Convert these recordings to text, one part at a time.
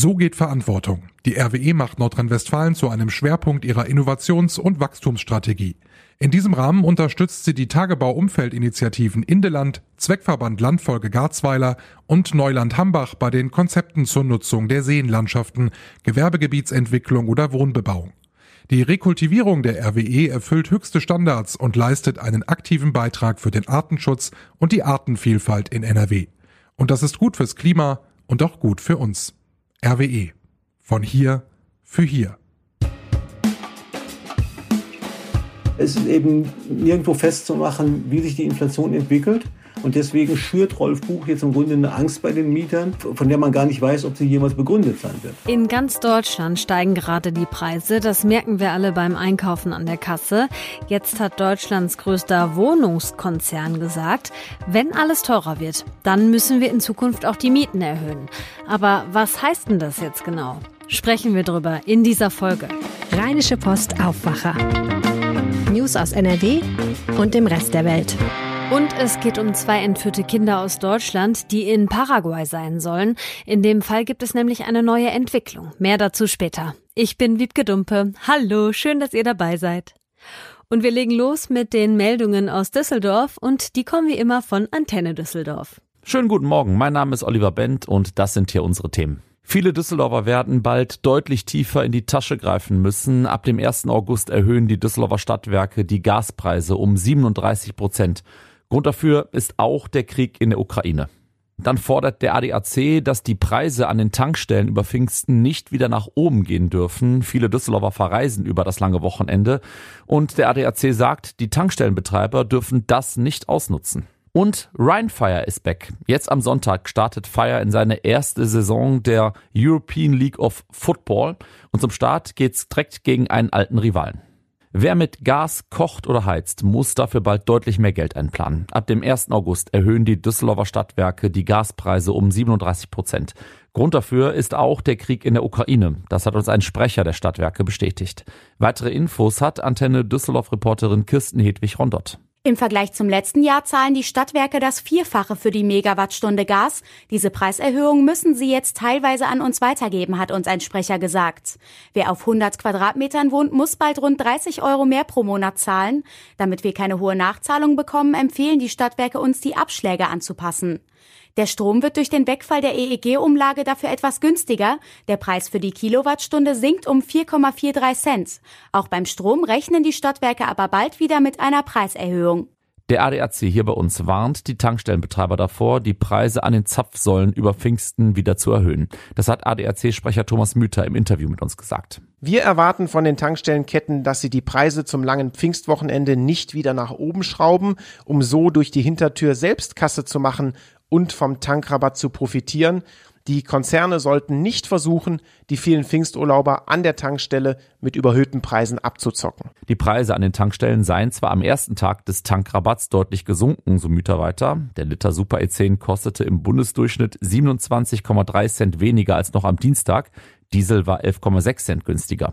So geht Verantwortung. Die RWE macht Nordrhein-Westfalen zu einem Schwerpunkt ihrer Innovations- und Wachstumsstrategie. In diesem Rahmen unterstützt sie die Tagebau-Umfeldinitiativen Indeland, Zweckverband Landfolge Garzweiler und Neuland Hambach bei den Konzepten zur Nutzung der Seenlandschaften, Gewerbegebietsentwicklung oder Wohnbebauung. Die Rekultivierung der RWE erfüllt höchste Standards und leistet einen aktiven Beitrag für den Artenschutz und die Artenvielfalt in NRW. Und das ist gut fürs Klima und auch gut für uns. RWE. Von hier für hier. Es ist eben nirgendwo festzumachen, wie sich die Inflation entwickelt. Und deswegen schürt Rolf Buch jetzt im Grunde eine Angst bei den Mietern, von der man gar nicht weiß, ob sie jemals begründet sein wird. In ganz Deutschland steigen gerade die Preise. Das merken wir alle beim Einkaufen an der Kasse. Jetzt hat Deutschlands größter Wohnungskonzern gesagt, wenn alles teurer wird, dann müssen wir in Zukunft auch die Mieten erhöhen. Aber was heißt denn das jetzt genau? Sprechen wir drüber in dieser Folge. Rheinische Post Aufwacher. News aus NRW und dem Rest der Welt. Und es geht um zwei entführte Kinder aus Deutschland, die in Paraguay sein sollen. In dem Fall gibt es nämlich eine neue Entwicklung. Mehr dazu später. Ich bin Wiebke Dumpe. Hallo, schön, dass ihr dabei seid. Und wir legen los mit den Meldungen aus Düsseldorf und die kommen wie immer von Antenne Düsseldorf. Schönen guten Morgen, mein Name ist Oliver Bent und das sind hier unsere Themen. Viele Düsseldorfer werden bald deutlich tiefer in die Tasche greifen müssen. Ab dem 1. August erhöhen die Düsseldorfer Stadtwerke die Gaspreise um 37 Prozent. Grund dafür ist auch der Krieg in der Ukraine. Dann fordert der ADAC, dass die Preise an den Tankstellen über Pfingsten nicht wieder nach oben gehen dürfen. Viele Düsseldorfer verreisen über das lange Wochenende. Und der ADAC sagt, die Tankstellenbetreiber dürfen das nicht ausnutzen. Und Rheinfire ist back. Jetzt am Sonntag startet Fire in seine erste Saison der European League of Football. Und zum Start geht's direkt gegen einen alten Rivalen. Wer mit Gas kocht oder heizt, muss dafür bald deutlich mehr Geld einplanen. Ab dem 1. August erhöhen die Düsseldorfer Stadtwerke die Gaspreise um 37 Prozent. Grund dafür ist auch der Krieg in der Ukraine. Das hat uns ein Sprecher der Stadtwerke bestätigt. Weitere Infos hat Antenne Düsseldorf-Reporterin Kirsten Hedwig-Rondott. Im Vergleich zum letzten Jahr zahlen die Stadtwerke das Vierfache für die Megawattstunde Gas. Diese Preiserhöhung müssen sie jetzt teilweise an uns weitergeben, hat uns ein Sprecher gesagt. Wer auf 100 Quadratmetern wohnt, muss bald rund 30 Euro mehr pro Monat zahlen. Damit wir keine hohe Nachzahlung bekommen, empfehlen die Stadtwerke uns, die Abschläge anzupassen. Der Strom wird durch den Wegfall der EEG-Umlage dafür etwas günstiger. Der Preis für die Kilowattstunde sinkt um 4,43 Cent. Auch beim Strom rechnen die Stadtwerke aber bald wieder mit einer Preiserhöhung. Der ADAC hier bei uns warnt die Tankstellenbetreiber davor, die Preise an den Zapfsäulen über Pfingsten wieder zu erhöhen. Das hat ADAC-Sprecher Thomas Müther im Interview mit uns gesagt. Wir erwarten von den Tankstellenketten, dass sie die Preise zum langen Pfingstwochenende nicht wieder nach oben schrauben, um so durch die Hintertür selbst Kasse zu machen und vom Tankrabatt zu profitieren. Die Konzerne sollten nicht versuchen, die vielen Pfingsturlauber an der Tankstelle mit überhöhten Preisen abzuzocken. Die Preise an den Tankstellen seien zwar am ersten Tag des Tankrabatts deutlich gesunken, so Mütter weiter. Der Liter Super E10 kostete im Bundesdurchschnitt 27,3 Cent weniger als noch am Dienstag. Diesel war 11,6 Cent günstiger.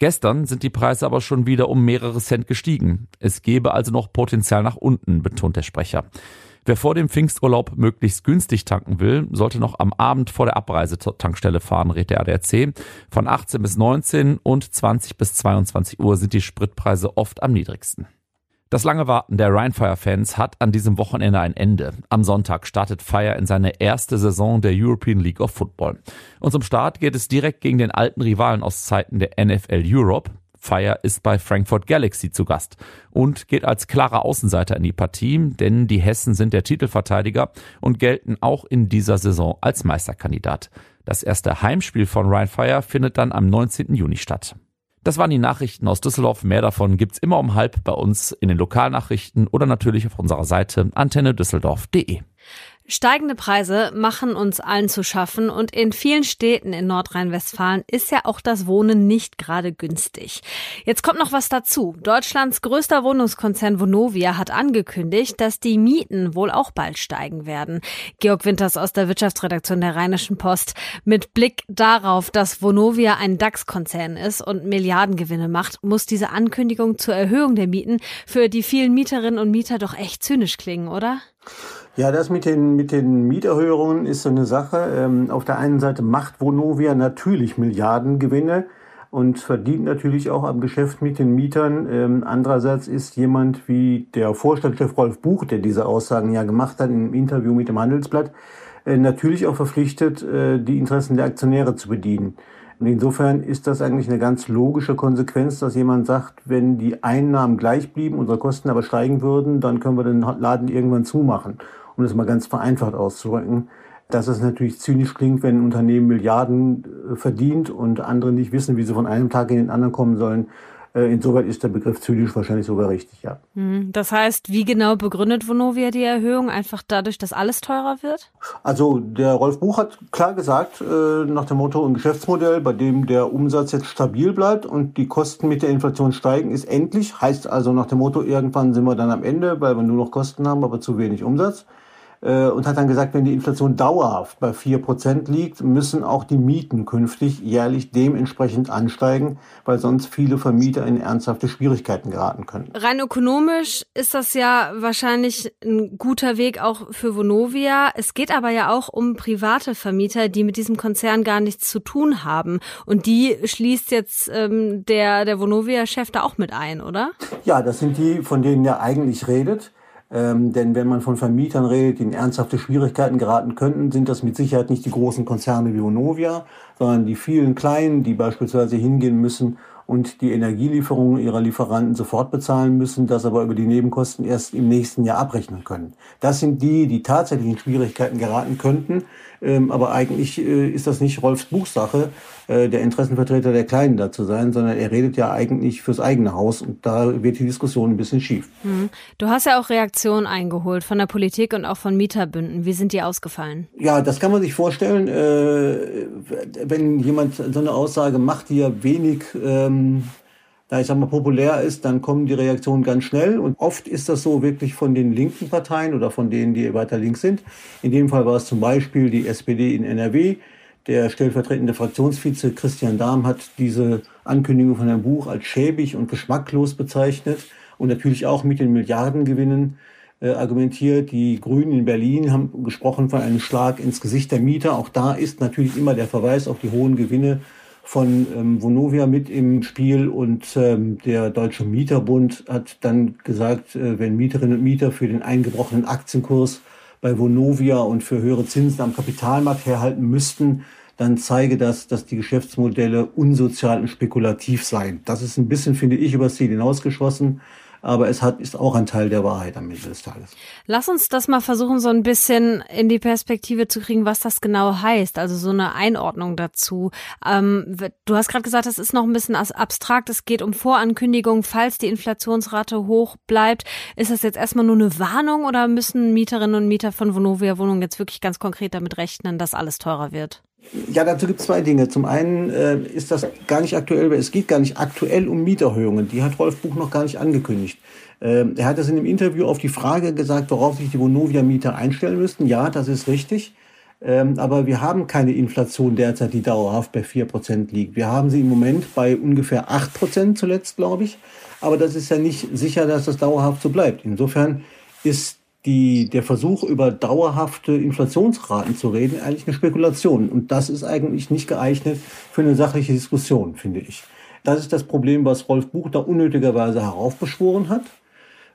Gestern sind die Preise aber schon wieder um mehrere Cent gestiegen. Es gebe also noch Potenzial nach unten, betont der Sprecher. Wer vor dem Pfingsturlaub möglichst günstig tanken will, sollte noch am Abend vor der Abreise zur Tankstelle fahren, rät der ADAC. Von 18 bis 19 und 20 bis 22 Uhr sind die Spritpreise oft am niedrigsten. Das lange Warten der Rheinfire-Fans hat an diesem Wochenende ein Ende. Am Sonntag startet Fire in seine erste Saison der European League of Football. Und zum Start geht es direkt gegen den alten Rivalen aus Zeiten der NFL Europe. Fire ist bei Frankfurt Galaxy zu Gast und geht als klarer Außenseiter in die Partie, denn die Hessen sind der Titelverteidiger und gelten auch in dieser Saison als Meisterkandidat. Das erste Heimspiel von Ryan Fire findet dann am 19. Juni statt. Das waren die Nachrichten aus Düsseldorf. Mehr davon gibt's immer um halb bei uns in den Lokalnachrichten oder natürlich auf unserer Seite antennedüsseldorf.de. Steigende Preise machen uns allen zu schaffen und in vielen Städten in Nordrhein-Westfalen ist ja auch das Wohnen nicht gerade günstig. Jetzt kommt noch was dazu. Deutschlands größter Wohnungskonzern Vonovia hat angekündigt, dass die Mieten wohl auch bald steigen werden. Georg Winters aus der Wirtschaftsredaktion der Rheinischen Post. Mit Blick darauf, dass Vonovia ein DAX-Konzern ist und Milliardengewinne macht, muss diese Ankündigung zur Erhöhung der Mieten für die vielen Mieterinnen und Mieter doch echt zynisch klingen, oder? Ja, das mit den, mit den Mieterhöhungen ist so eine Sache. Ähm, auf der einen Seite macht Vonovia natürlich Milliardengewinne und verdient natürlich auch am Geschäft mit den Mietern. Ähm, andererseits ist jemand wie der Vorstandschef Rolf Buch, der diese Aussagen ja gemacht hat im Interview mit dem Handelsblatt, äh, natürlich auch verpflichtet, äh, die Interessen der Aktionäre zu bedienen. Und insofern ist das eigentlich eine ganz logische Konsequenz, dass jemand sagt, wenn die Einnahmen gleich blieben, unsere Kosten aber steigen würden, dann können wir den Laden irgendwann zumachen um das mal ganz vereinfacht auszudrücken, dass es natürlich zynisch klingt, wenn ein Unternehmen Milliarden äh, verdient und andere nicht wissen, wie sie von einem Tag in den anderen kommen sollen. Äh, insoweit ist der Begriff zynisch wahrscheinlich sogar richtig, ja. Hm, das heißt, wie genau begründet Vonovia die Erhöhung? Einfach dadurch, dass alles teurer wird? Also der Rolf Buch hat klar gesagt, äh, nach dem Motto, ein Geschäftsmodell, bei dem der Umsatz jetzt stabil bleibt und die Kosten mit der Inflation steigen, ist endlich. Heißt also nach dem Motto, irgendwann sind wir dann am Ende, weil wir nur noch Kosten haben, aber zu wenig Umsatz. Äh, und hat dann gesagt, wenn die Inflation dauerhaft bei vier Prozent liegt, müssen auch die Mieten künftig jährlich dementsprechend ansteigen, weil sonst viele Vermieter in ernsthafte Schwierigkeiten geraten können. Rein ökonomisch ist das ja wahrscheinlich ein guter Weg auch für Vonovia. Es geht aber ja auch um private Vermieter, die mit diesem Konzern gar nichts zu tun haben. Und die schließt jetzt ähm, der, der Vonovia-Chef da auch mit ein, oder? Ja, das sind die, von denen er eigentlich redet. Ähm, denn wenn man von Vermietern redet, die in ernsthafte Schwierigkeiten geraten könnten, sind das mit Sicherheit nicht die großen Konzerne wie Vonovia, sondern die vielen kleinen, die beispielsweise hingehen müssen und die Energielieferungen ihrer Lieferanten sofort bezahlen müssen, das aber über die Nebenkosten erst im nächsten Jahr abrechnen können. Das sind die, die tatsächlich in Schwierigkeiten geraten könnten. Ähm, aber eigentlich äh, ist das nicht Rolfs Buchsache, äh, der Interessenvertreter der Kleinen da zu sein, sondern er redet ja eigentlich fürs eigene Haus und da wird die Diskussion ein bisschen schief. Mhm. Du hast ja auch Reaktionen eingeholt von der Politik und auch von Mieterbünden. Wie sind die ausgefallen? Ja, das kann man sich vorstellen. Äh, wenn jemand so eine Aussage macht, die ja wenig ähm, da ich sag mal populär ist, dann kommen die Reaktionen ganz schnell. Und oft ist das so wirklich von den linken Parteien oder von denen, die weiter links sind. In dem Fall war es zum Beispiel die SPD in NRW. Der stellvertretende Fraktionsvize Christian Dahm hat diese Ankündigung von Herrn Buch als schäbig und geschmacklos bezeichnet und natürlich auch mit den Milliardengewinnen äh, argumentiert. Die Grünen in Berlin haben gesprochen von einem Schlag ins Gesicht der Mieter. Auch da ist natürlich immer der Verweis auf die hohen Gewinne von ähm, Vonovia mit im Spiel und ähm, der Deutsche Mieterbund hat dann gesagt, äh, wenn Mieterinnen und Mieter für den eingebrochenen Aktienkurs bei Vonovia und für höhere Zinsen am Kapitalmarkt herhalten müssten, dann zeige das, dass die Geschäftsmodelle unsozial und spekulativ seien. Das ist ein bisschen, finde ich, übers Ziel hinausgeschossen aber es hat, ist auch ein Teil der Wahrheit am Ende des Tages. Lass uns das mal versuchen, so ein bisschen in die Perspektive zu kriegen, was das genau heißt, also so eine Einordnung dazu. Ähm, du hast gerade gesagt, das ist noch ein bisschen abstrakt, es geht um Vorankündigungen, falls die Inflationsrate hoch bleibt. Ist das jetzt erstmal nur eine Warnung oder müssen Mieterinnen und Mieter von Vonovia Wohnungen jetzt wirklich ganz konkret damit rechnen, dass alles teurer wird? Ja, dazu gibt es zwei Dinge. Zum einen äh, ist das gar nicht aktuell, weil es geht gar nicht aktuell um Mieterhöhungen. Die hat Rolf Buch noch gar nicht angekündigt. Ähm, er hat das in dem Interview auf die Frage gesagt, worauf sich die Vonovia-Mieter einstellen müssten. Ja, das ist richtig. Ähm, aber wir haben keine Inflation derzeit, die dauerhaft bei vier Prozent liegt. Wir haben sie im Moment bei ungefähr acht Prozent zuletzt, glaube ich. Aber das ist ja nicht sicher, dass das dauerhaft so bleibt. Insofern ist die, der Versuch, über dauerhafte Inflationsraten zu reden, eigentlich eine Spekulation. Und das ist eigentlich nicht geeignet für eine sachliche Diskussion, finde ich. Das ist das Problem, was Rolf Buch da unnötigerweise heraufbeschworen hat.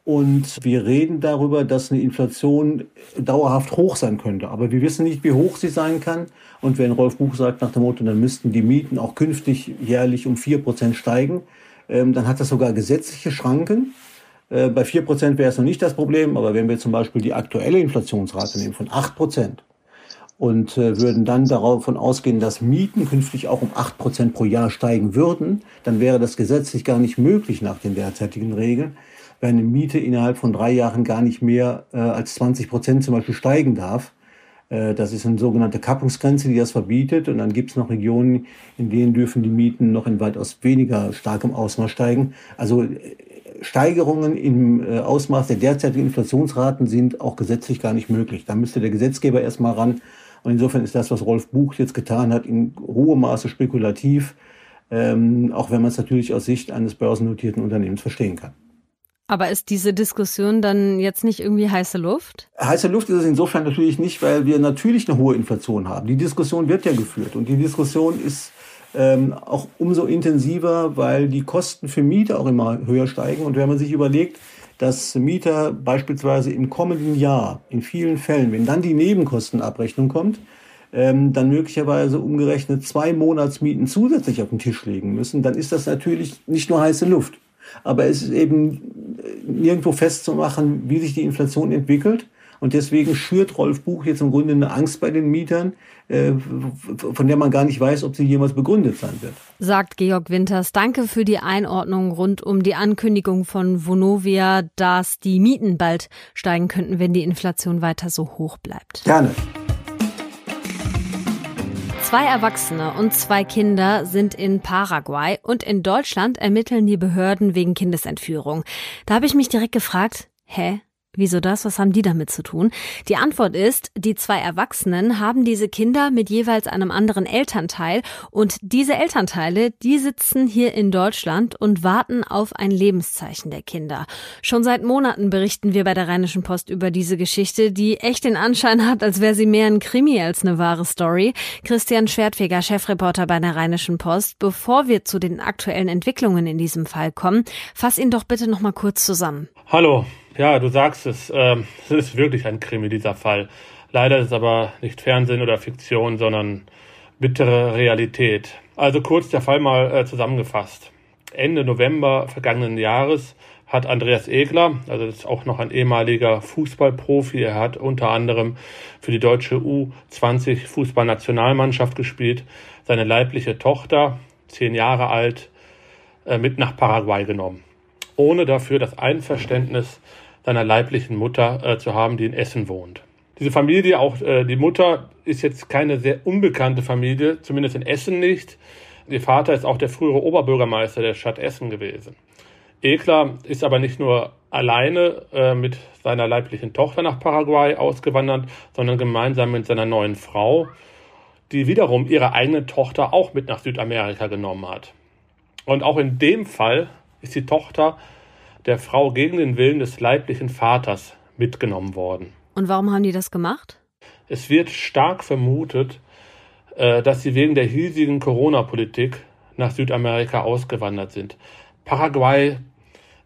Und wir reden darüber, dass eine Inflation dauerhaft hoch sein könnte. Aber wir wissen nicht, wie hoch sie sein kann. Und wenn Rolf Buch sagt nach dem Motto, dann müssten die Mieten auch künftig jährlich um vier Prozent steigen, ähm, dann hat das sogar gesetzliche Schranken. Äh, bei 4% wäre es noch nicht das Problem, aber wenn wir zum Beispiel die aktuelle Inflationsrate nehmen von 8% und äh, würden dann davon ausgehen, dass Mieten künftig auch um 8% pro Jahr steigen würden, dann wäre das gesetzlich gar nicht möglich nach den derzeitigen Regeln, weil eine Miete innerhalb von drei Jahren gar nicht mehr äh, als 20% zum Beispiel steigen darf. Das ist eine sogenannte Kappungsgrenze, die das verbietet. Und dann gibt es noch Regionen, in denen dürfen die Mieten noch in weitaus weniger starkem Ausmaß steigen. Also Steigerungen im äh, Ausmaß der derzeitigen Inflationsraten sind auch gesetzlich gar nicht möglich. Da müsste der Gesetzgeber erstmal ran. Und insofern ist das, was Rolf Buch jetzt getan hat, in hohem Maße spekulativ, ähm, auch wenn man es natürlich aus Sicht eines börsennotierten Unternehmens verstehen kann. Aber ist diese Diskussion dann jetzt nicht irgendwie heiße Luft? Heiße Luft ist es insofern natürlich nicht, weil wir natürlich eine hohe Inflation haben. Die Diskussion wird ja geführt und die Diskussion ist ähm, auch umso intensiver, weil die Kosten für Mieter auch immer höher steigen. Und wenn man sich überlegt, dass Mieter beispielsweise im kommenden Jahr in vielen Fällen, wenn dann die Nebenkostenabrechnung kommt, ähm, dann möglicherweise umgerechnet zwei Monatsmieten zusätzlich auf den Tisch legen müssen, dann ist das natürlich nicht nur heiße Luft. Aber es ist eben nirgendwo festzumachen, wie sich die Inflation entwickelt. Und deswegen schürt Rolf Buch jetzt im Grunde eine Angst bei den Mietern, äh, von der man gar nicht weiß, ob sie jemals begründet sein wird. Sagt Georg Winters. Danke für die Einordnung rund um die Ankündigung von Vonovia, dass die Mieten bald steigen könnten, wenn die Inflation weiter so hoch bleibt. Gerne. Zwei Erwachsene und zwei Kinder sind in Paraguay und in Deutschland ermitteln die Behörden wegen Kindesentführung. Da habe ich mich direkt gefragt, hä? Wieso das? Was haben die damit zu tun? Die Antwort ist, die zwei Erwachsenen haben diese Kinder mit jeweils einem anderen Elternteil und diese Elternteile, die sitzen hier in Deutschland und warten auf ein Lebenszeichen der Kinder. Schon seit Monaten berichten wir bei der Rheinischen Post über diese Geschichte, die echt den Anschein hat, als wäre sie mehr ein Krimi als eine wahre Story. Christian Schwertfeger, Chefreporter bei der Rheinischen Post. Bevor wir zu den aktuellen Entwicklungen in diesem Fall kommen, fass ihn doch bitte noch mal kurz zusammen. Hallo. Ja, du sagst es, äh, es ist wirklich ein Krimi, dieser Fall. Leider ist es aber nicht Fernsehen oder Fiktion, sondern bittere Realität. Also kurz der Fall mal äh, zusammengefasst. Ende November vergangenen Jahres hat Andreas Egler, also das ist auch noch ein ehemaliger Fußballprofi, er hat unter anderem für die deutsche U20 Fußballnationalmannschaft gespielt, seine leibliche Tochter, zehn Jahre alt, äh, mit nach Paraguay genommen, ohne dafür das Einverständnis seiner leiblichen Mutter äh, zu haben, die in Essen wohnt. Diese Familie, auch äh, die Mutter, ist jetzt keine sehr unbekannte Familie, zumindest in Essen nicht. Ihr Vater ist auch der frühere Oberbürgermeister der Stadt Essen gewesen. Ekler ist aber nicht nur alleine äh, mit seiner leiblichen Tochter nach Paraguay ausgewandert, sondern gemeinsam mit seiner neuen Frau, die wiederum ihre eigene Tochter auch mit nach Südamerika genommen hat. Und auch in dem Fall ist die Tochter der Frau gegen den Willen des leiblichen Vaters mitgenommen worden. Und warum haben die das gemacht? Es wird stark vermutet, äh, dass sie wegen der hiesigen Corona-Politik nach Südamerika ausgewandert sind. Paraguay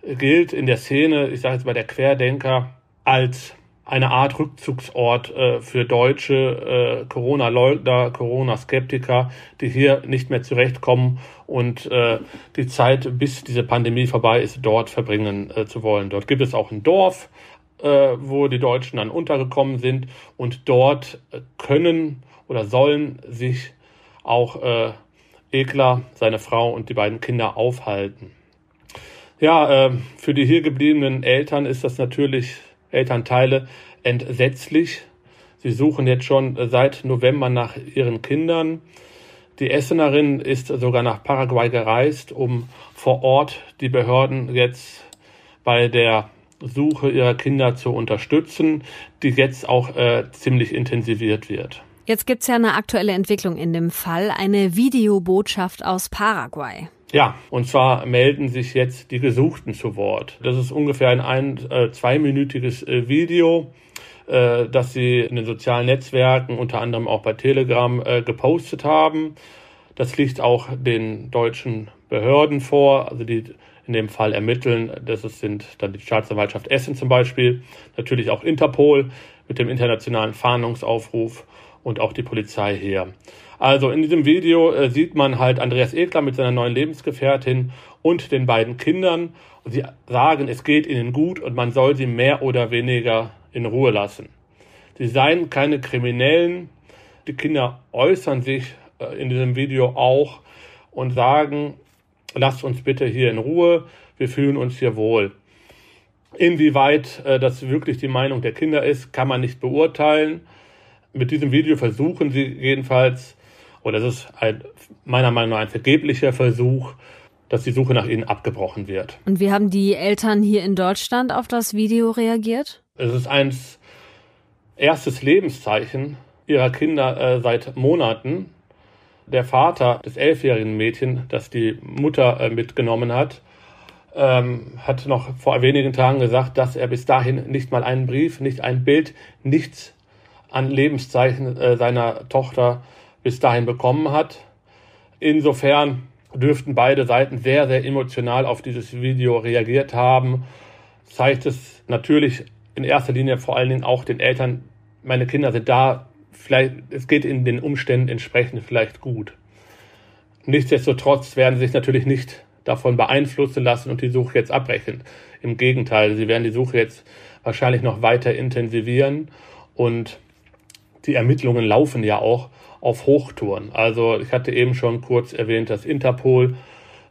gilt in der Szene, ich sage jetzt mal der Querdenker, als eine Art Rückzugsort äh, für deutsche äh, Corona-Leugner, Corona-Skeptiker, die hier nicht mehr zurechtkommen und äh, die Zeit, bis diese Pandemie vorbei ist, dort verbringen äh, zu wollen. Dort gibt es auch ein Dorf, äh, wo die Deutschen dann untergekommen sind und dort äh, können oder sollen sich auch Ekler, seine Frau und die beiden Kinder aufhalten. Ja, für die hier gebliebenen Eltern ist das natürlich Elternteile entsetzlich. Sie suchen jetzt schon seit November nach ihren Kindern. Die Essenerin ist sogar nach Paraguay gereist, um vor Ort die Behörden jetzt bei der Suche ihrer Kinder zu unterstützen, die jetzt auch äh, ziemlich intensiviert wird. Jetzt gibt es ja eine aktuelle Entwicklung in dem Fall, eine Videobotschaft aus Paraguay. Ja, und zwar melden sich jetzt die Gesuchten zu Wort. Das ist ungefähr ein, ein äh, zweiminütiges äh, Video, äh, das sie in den sozialen Netzwerken, unter anderem auch bei Telegram, äh, gepostet haben. Das liegt auch den deutschen Behörden vor, also die in dem Fall ermitteln. Das sind dann die Staatsanwaltschaft Essen zum Beispiel, natürlich auch Interpol mit dem internationalen Fahndungsaufruf und auch die Polizei hier. Also in diesem Video äh, sieht man halt Andreas Ekler mit seiner neuen Lebensgefährtin und den beiden Kindern. Sie sagen, es geht ihnen gut und man soll sie mehr oder weniger in Ruhe lassen. Sie seien keine Kriminellen. Die Kinder äußern sich äh, in diesem Video auch und sagen, lasst uns bitte hier in Ruhe, wir fühlen uns hier wohl. Inwieweit äh, das wirklich die Meinung der Kinder ist, kann man nicht beurteilen. Mit diesem Video versuchen sie jedenfalls oder es ist ein, meiner Meinung nach ein vergeblicher Versuch, dass die Suche nach ihnen abgebrochen wird. Und wie haben die Eltern hier in Deutschland auf das Video reagiert? Es ist ein erstes Lebenszeichen ihrer Kinder äh, seit Monaten. Der Vater des elfjährigen Mädchen, das die Mutter äh, mitgenommen hat, ähm, hat noch vor wenigen Tagen gesagt, dass er bis dahin nicht mal einen Brief, nicht ein Bild, nichts an Lebenszeichen äh, seiner Tochter bis dahin bekommen hat. Insofern dürften beide Seiten sehr, sehr emotional auf dieses Video reagiert haben. Zeigt es natürlich in erster Linie vor allen Dingen auch den Eltern, meine Kinder sind da, vielleicht, es geht in den Umständen entsprechend vielleicht gut. Nichtsdestotrotz werden sie sich natürlich nicht davon beeinflussen lassen und die Suche jetzt abbrechen. Im Gegenteil, sie werden die Suche jetzt wahrscheinlich noch weiter intensivieren und die Ermittlungen laufen ja auch auf Hochtouren. Also ich hatte eben schon kurz erwähnt, dass Interpol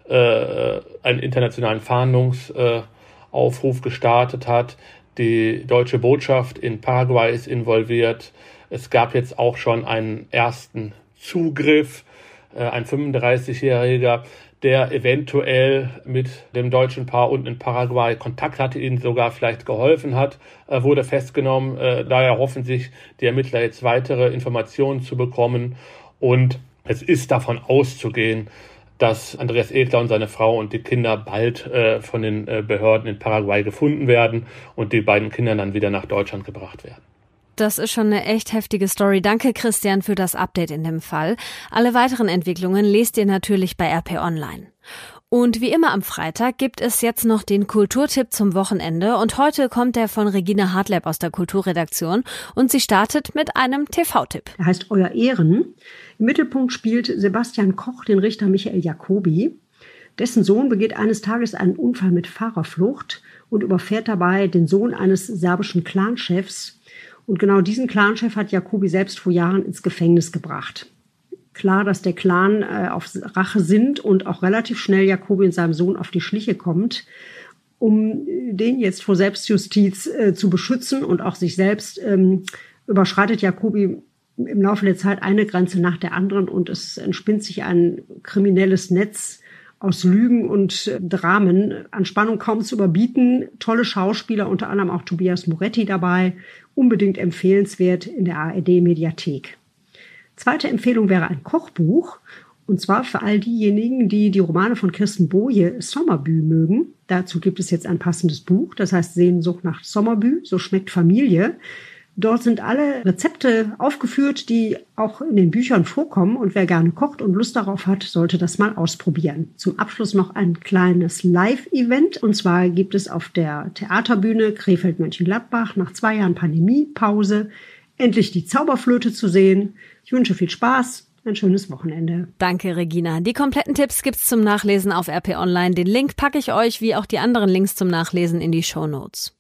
äh, einen internationalen Fahndungsaufruf äh, gestartet hat. Die deutsche Botschaft in Paraguay ist involviert. Es gab jetzt auch schon einen ersten Zugriff. Äh, ein 35-Jähriger, der eventuell mit dem deutschen Paar unten in Paraguay Kontakt hatte, ihnen sogar vielleicht geholfen hat, äh, wurde festgenommen. Äh, daher hoffen sich die Ermittler jetzt weitere Informationen zu bekommen. Und es ist davon auszugehen, dass Andreas Edler und seine Frau und die Kinder bald von den Behörden in Paraguay gefunden werden und die beiden Kinder dann wieder nach Deutschland gebracht werden. Das ist schon eine echt heftige Story. Danke, Christian, für das Update in dem Fall. Alle weiteren Entwicklungen lest ihr natürlich bei RP Online. Und wie immer am Freitag gibt es jetzt noch den Kulturtipp zum Wochenende und heute kommt der von Regina Hartleb aus der Kulturredaktion und sie startet mit einem TV-Tipp. Er heißt Euer Ehren. Im Mittelpunkt spielt Sebastian Koch den Richter Michael Jacobi. Dessen Sohn begeht eines Tages einen Unfall mit Fahrerflucht und überfährt dabei den Sohn eines serbischen Clanchefs, und genau diesen Clanchef hat Jacobi selbst vor Jahren ins Gefängnis gebracht. Klar, dass der Clan äh, auf Rache sind und auch relativ schnell Jacobi und seinem Sohn auf die Schliche kommt. Um den jetzt vor Selbstjustiz äh, zu beschützen und auch sich selbst, ähm, überschreitet Jacobi im Laufe der Zeit eine Grenze nach der anderen und es entspinnt sich ein kriminelles Netz, aus Lügen und Dramen an Spannung kaum zu überbieten. Tolle Schauspieler, unter anderem auch Tobias Moretti dabei. Unbedingt empfehlenswert in der ARD-Mediathek. Zweite Empfehlung wäre ein Kochbuch. Und zwar für all diejenigen, die die Romane von Kirsten Boje Sommerbü mögen. Dazu gibt es jetzt ein passendes Buch, das heißt Sehnsucht nach Sommerbü, so schmeckt Familie. Dort sind alle Rezepte aufgeführt, die auch in den Büchern vorkommen. Und wer gerne kocht und Lust darauf hat, sollte das mal ausprobieren. Zum Abschluss noch ein kleines Live-Event. Und zwar gibt es auf der Theaterbühne Krefeld-Mönchengladbach nach zwei Jahren Pandemiepause endlich die Zauberflöte zu sehen. Ich wünsche viel Spaß. Ein schönes Wochenende. Danke, Regina. Die kompletten Tipps gibt's zum Nachlesen auf RP Online. Den Link packe ich euch wie auch die anderen Links zum Nachlesen in die Show Notes.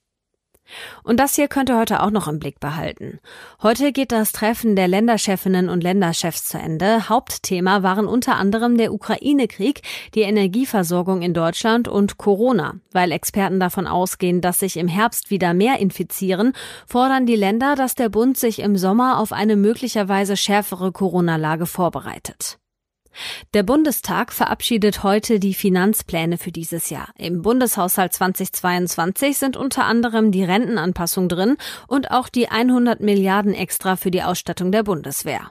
Und das hier könnt ihr heute auch noch im Blick behalten. Heute geht das Treffen der Länderchefinnen und Länderchefs zu Ende. Hauptthema waren unter anderem der Ukraine-Krieg, die Energieversorgung in Deutschland und Corona. Weil Experten davon ausgehen, dass sich im Herbst wieder mehr infizieren, fordern die Länder, dass der Bund sich im Sommer auf eine möglicherweise schärfere Corona-Lage vorbereitet. Der Bundestag verabschiedet heute die Finanzpläne für dieses Jahr. Im Bundeshaushalt 2022 sind unter anderem die Rentenanpassung drin und auch die 100 Milliarden extra für die Ausstattung der Bundeswehr.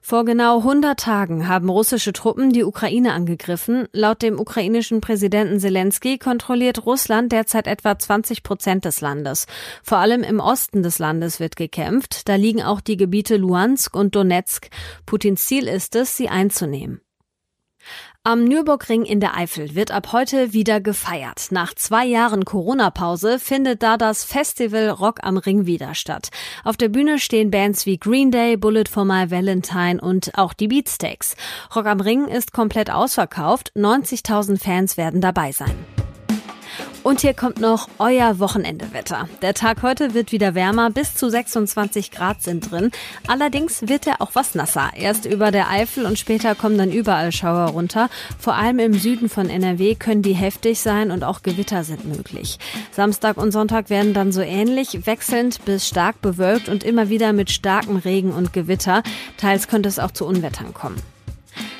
Vor genau 100 Tagen haben russische Truppen die Ukraine angegriffen. Laut dem ukrainischen Präsidenten Zelensky kontrolliert Russland derzeit etwa 20 Prozent des Landes. Vor allem im Osten des Landes wird gekämpft. Da liegen auch die Gebiete Luhansk und Donetsk. Putins Ziel ist es, sie einzunehmen. Am Nürburgring in der Eifel wird ab heute wieder gefeiert. Nach zwei Jahren Corona-Pause findet da das Festival Rock am Ring wieder statt. Auf der Bühne stehen Bands wie Green Day, Bullet for My Valentine und auch die Beatsteaks. Rock am Ring ist komplett ausverkauft. 90.000 Fans werden dabei sein. Und hier kommt noch euer Wochenendewetter. Der Tag heute wird wieder wärmer, bis zu 26 Grad sind drin. Allerdings wird er auch was nasser. Erst über der Eifel und später kommen dann überall Schauer runter. Vor allem im Süden von NRW können die heftig sein und auch Gewitter sind möglich. Samstag und Sonntag werden dann so ähnlich, wechselnd bis stark bewölkt und immer wieder mit starkem Regen und Gewitter. Teils könnte es auch zu Unwettern kommen.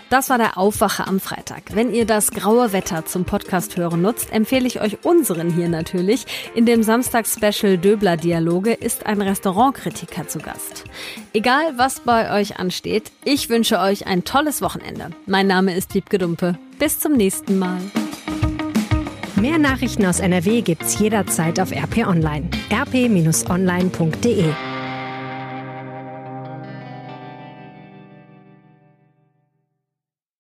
Das war der Aufwache am Freitag. Wenn ihr das graue Wetter zum Podcast hören nutzt, empfehle ich euch unseren hier natürlich. In dem Samstags-Special Döbler Dialoge ist ein Restaurantkritiker zu Gast. Egal, was bei euch ansteht, ich wünsche euch ein tolles Wochenende. Mein Name ist Wiebke Dumpe. Bis zum nächsten Mal. Mehr Nachrichten aus NRW gibt's jederzeit auf RP Online. rp-online.de